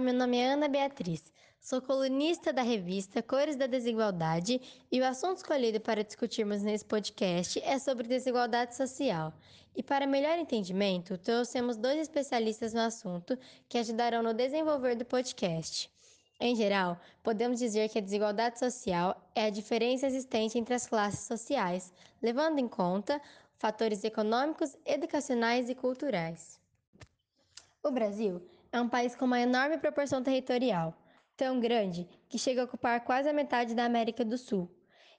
meu nome é Ana Beatriz. Sou colunista da revista Cores da Desigualdade e o assunto escolhido para discutirmos nesse podcast é sobre desigualdade social. E para melhor entendimento, trouxemos dois especialistas no assunto que ajudarão no desenvolver do podcast. Em geral, podemos dizer que a desigualdade social é a diferença existente entre as classes sociais, levando em conta fatores econômicos, educacionais e culturais. O Brasil é um país com uma enorme proporção territorial, tão grande que chega a ocupar quase a metade da América do Sul.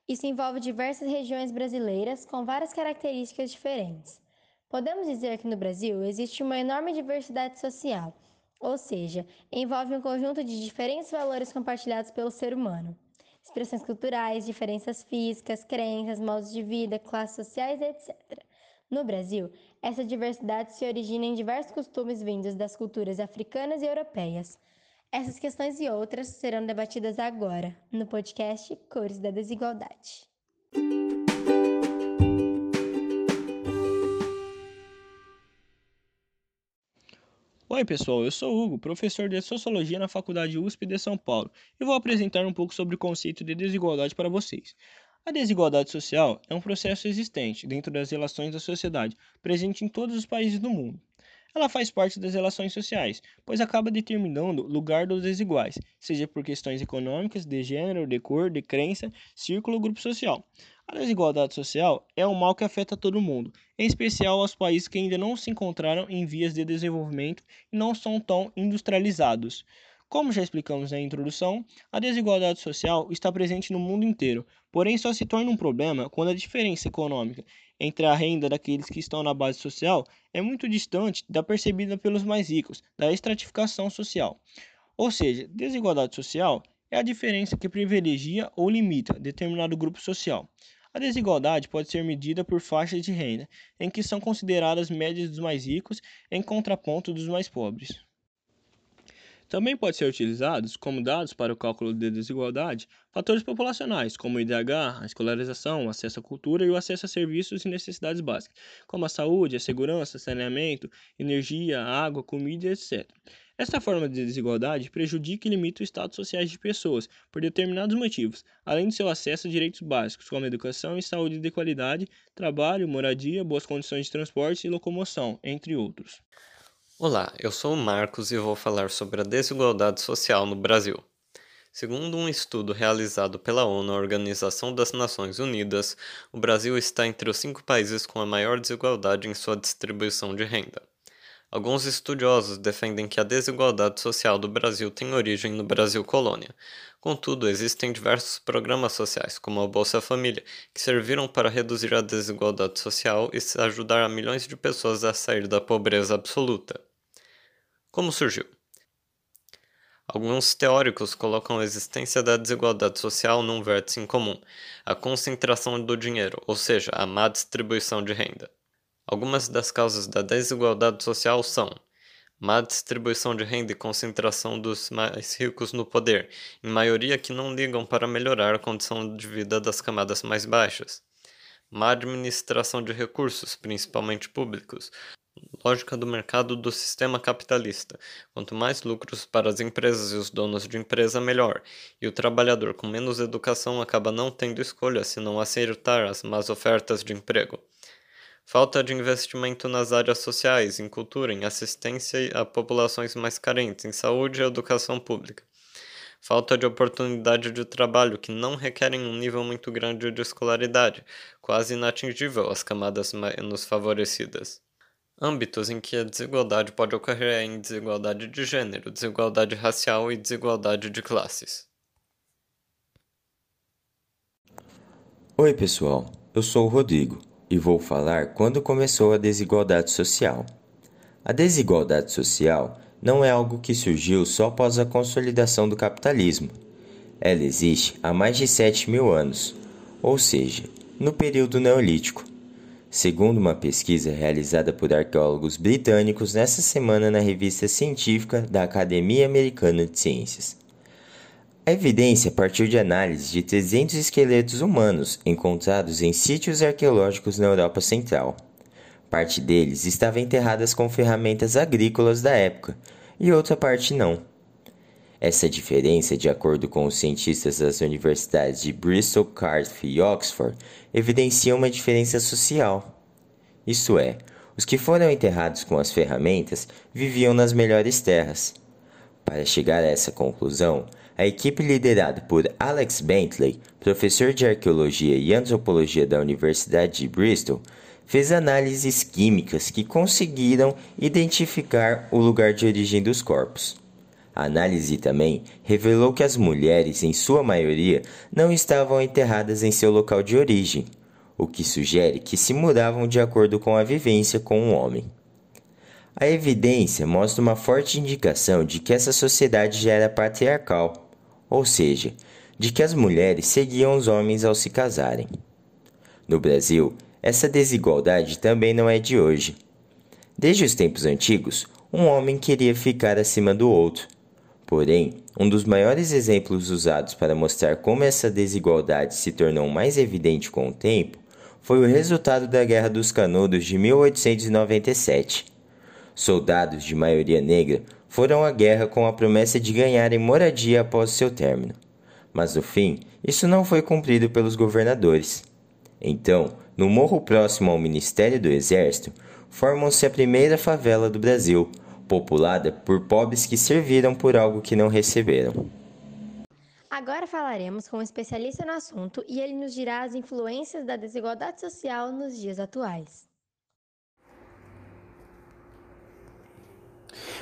Isso envolve diversas regiões brasileiras com várias características diferentes. Podemos dizer que no Brasil existe uma enorme diversidade social ou seja, envolve um conjunto de diferentes valores compartilhados pelo ser humano. Expressões culturais, diferenças físicas, crenças, modos de vida, classes sociais, etc. No Brasil, essa diversidade se origina em diversos costumes vindos das culturas africanas e europeias. Essas questões e outras serão debatidas agora, no podcast Cores da Desigualdade. Oi, pessoal, eu sou Hugo, professor de Sociologia na Faculdade USP de São Paulo, e vou apresentar um pouco sobre o conceito de desigualdade para vocês. A desigualdade social é um processo existente dentro das relações da sociedade, presente em todos os países do mundo. Ela faz parte das relações sociais, pois acaba determinando o lugar dos desiguais, seja por questões econômicas, de gênero, de cor, de crença, círculo ou grupo social. A desigualdade social é um mal que afeta todo mundo, em especial aos países que ainda não se encontraram em vias de desenvolvimento e não são tão industrializados. Como já explicamos na introdução, a desigualdade social está presente no mundo inteiro, porém só se torna um problema quando a diferença econômica entre a renda daqueles que estão na base social é muito distante da percebida pelos mais ricos, da estratificação social. Ou seja, desigualdade social é a diferença que privilegia ou limita determinado grupo social. A desigualdade pode ser medida por faixas de renda, em que são consideradas médias dos mais ricos em contraponto dos mais pobres. Também pode ser utilizados como dados para o cálculo de desigualdade fatores populacionais, como o IDH, a escolarização, o acesso à cultura e o acesso a serviços e necessidades básicas, como a saúde, a segurança, saneamento, energia, água, comida, etc. Esta forma de desigualdade prejudica e limita os status sociais de pessoas por determinados motivos, além do seu acesso a direitos básicos, como educação e saúde de qualidade, trabalho, moradia, boas condições de transporte e locomoção, entre outros. Olá, eu sou o Marcos e vou falar sobre a desigualdade social no Brasil. Segundo um estudo realizado pela ONU, a Organização das Nações Unidas, o Brasil está entre os cinco países com a maior desigualdade em sua distribuição de renda. Alguns estudiosos defendem que a desigualdade social do Brasil tem origem no Brasil colônia. Contudo, existem diversos programas sociais, como a Bolsa Família, que serviram para reduzir a desigualdade social e ajudar a milhões de pessoas a sair da pobreza absoluta. Como surgiu? Alguns teóricos colocam a existência da desigualdade social num vértice em comum, a concentração do dinheiro, ou seja, a má distribuição de renda. Algumas das causas da desigualdade social são má distribuição de renda e concentração dos mais ricos no poder, em maioria que não ligam para melhorar a condição de vida das camadas mais baixas. Má administração de recursos, principalmente públicos. Lógica do mercado do sistema capitalista. Quanto mais lucros para as empresas e os donos de empresa, melhor. E o trabalhador com menos educação acaba não tendo escolha senão aceitar as más ofertas de emprego. Falta de investimento nas áreas sociais, em cultura, em assistência a populações mais carentes, em saúde e educação pública. Falta de oportunidade de trabalho que não requerem um nível muito grande de escolaridade, quase inatingível às camadas menos favorecidas. Âmbitos em que a desigualdade pode ocorrer em desigualdade de gênero, desigualdade racial e desigualdade de classes. Oi, pessoal. Eu sou o Rodrigo e vou falar quando começou a desigualdade social. A desigualdade social não é algo que surgiu só após a consolidação do capitalismo. Ela existe há mais de 7 mil anos, ou seja, no período neolítico. Segundo uma pesquisa realizada por arqueólogos britânicos nessa semana na revista científica da Academia Americana de Ciências. A evidência partiu de análise de 300 esqueletos humanos encontrados em sítios arqueológicos na Europa Central. Parte deles estava enterradas com ferramentas agrícolas da época e outra parte não. Essa diferença, de acordo com os cientistas das universidades de Bristol, Cardiff e Oxford, evidencia uma diferença social. Isto é, os que foram enterrados com as ferramentas viviam nas melhores terras. Para chegar a essa conclusão, a equipe liderada por Alex Bentley, professor de arqueologia e antropologia da Universidade de Bristol, fez análises químicas que conseguiram identificar o lugar de origem dos corpos. A análise também revelou que as mulheres, em sua maioria, não estavam enterradas em seu local de origem, o que sugere que se mudavam de acordo com a vivência com o homem. A evidência mostra uma forte indicação de que essa sociedade já era patriarcal, ou seja, de que as mulheres seguiam os homens ao se casarem. No Brasil, essa desigualdade também não é de hoje. Desde os tempos antigos, um homem queria ficar acima do outro Porém, um dos maiores exemplos usados para mostrar como essa desigualdade se tornou mais evidente com o tempo foi o resultado da Guerra dos Canudos de 1897. Soldados de maioria negra foram à guerra com a promessa de ganharem moradia após seu término. Mas no fim, isso não foi cumprido pelos governadores. Então, no morro próximo ao Ministério do Exército, formam-se a primeira favela do Brasil, populada por pobres que serviram por algo que não receberam. Agora falaremos com um especialista no assunto e ele nos dirá as influências da desigualdade social nos dias atuais.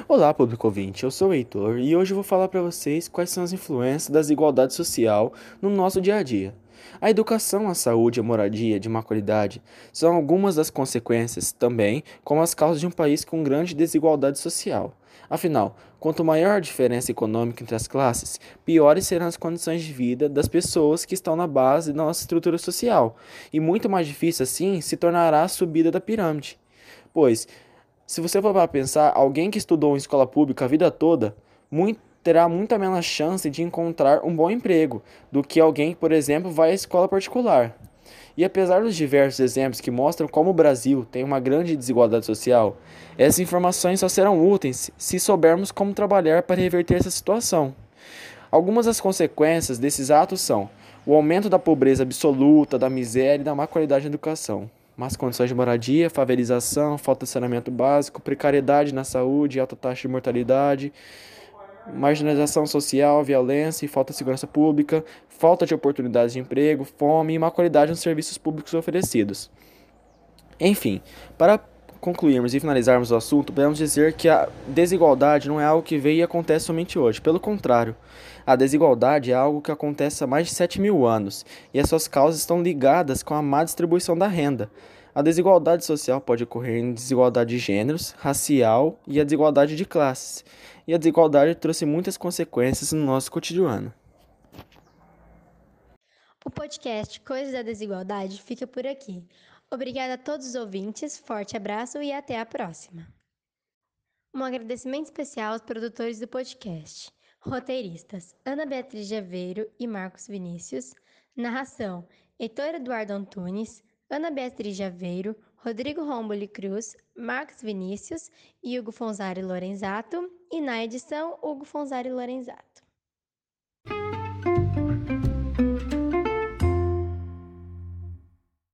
Olá, público ouvinte, eu sou o Heitor e hoje vou falar para vocês quais são as influências da desigualdade social no nosso dia a dia. A educação, a saúde e a moradia de má qualidade são algumas das consequências também, como as causas de um país com grande desigualdade social. Afinal, quanto maior a diferença econômica entre as classes, piores serão as condições de vida das pessoas que estão na base da nossa estrutura social, e muito mais difícil assim se tornará a subida da pirâmide. Pois, se você for para pensar, alguém que estudou em escola pública a vida toda, muito terá muita menos chance de encontrar um bom emprego do que alguém que, por exemplo, vai à escola particular. E apesar dos diversos exemplos que mostram como o Brasil tem uma grande desigualdade social, essas informações só serão úteis se soubermos como trabalhar para reverter essa situação. Algumas das consequências desses atos são o aumento da pobreza absoluta, da miséria e da má qualidade da educação, más condições de moradia, favelização, falta de saneamento básico, precariedade na saúde, alta taxa de mortalidade, marginalização social, violência e falta de segurança pública, falta de oportunidades de emprego, fome e má qualidade nos serviços públicos oferecidos. Enfim, para concluirmos e finalizarmos o assunto, podemos dizer que a desigualdade não é algo que veio e acontece somente hoje. Pelo contrário, a desigualdade é algo que acontece há mais de 7 mil anos e as suas causas estão ligadas com a má distribuição da renda. A desigualdade social pode ocorrer em desigualdade de gêneros, racial e a desigualdade de classes e a desigualdade trouxe muitas consequências no nosso cotidiano. O podcast Coisas da Desigualdade fica por aqui. Obrigada a todos os ouvintes, forte abraço e até a próxima. Um agradecimento especial aos produtores do podcast, roteiristas Ana Beatriz Javeiro e Marcos Vinícius, narração Heitor Eduardo Antunes, Ana Beatriz Javeiro, Rodrigo Romboli Cruz, Marcos Vinícius Hugo Fonzari Lorenzato, e na edição, Hugo Fonzari Lorenzato.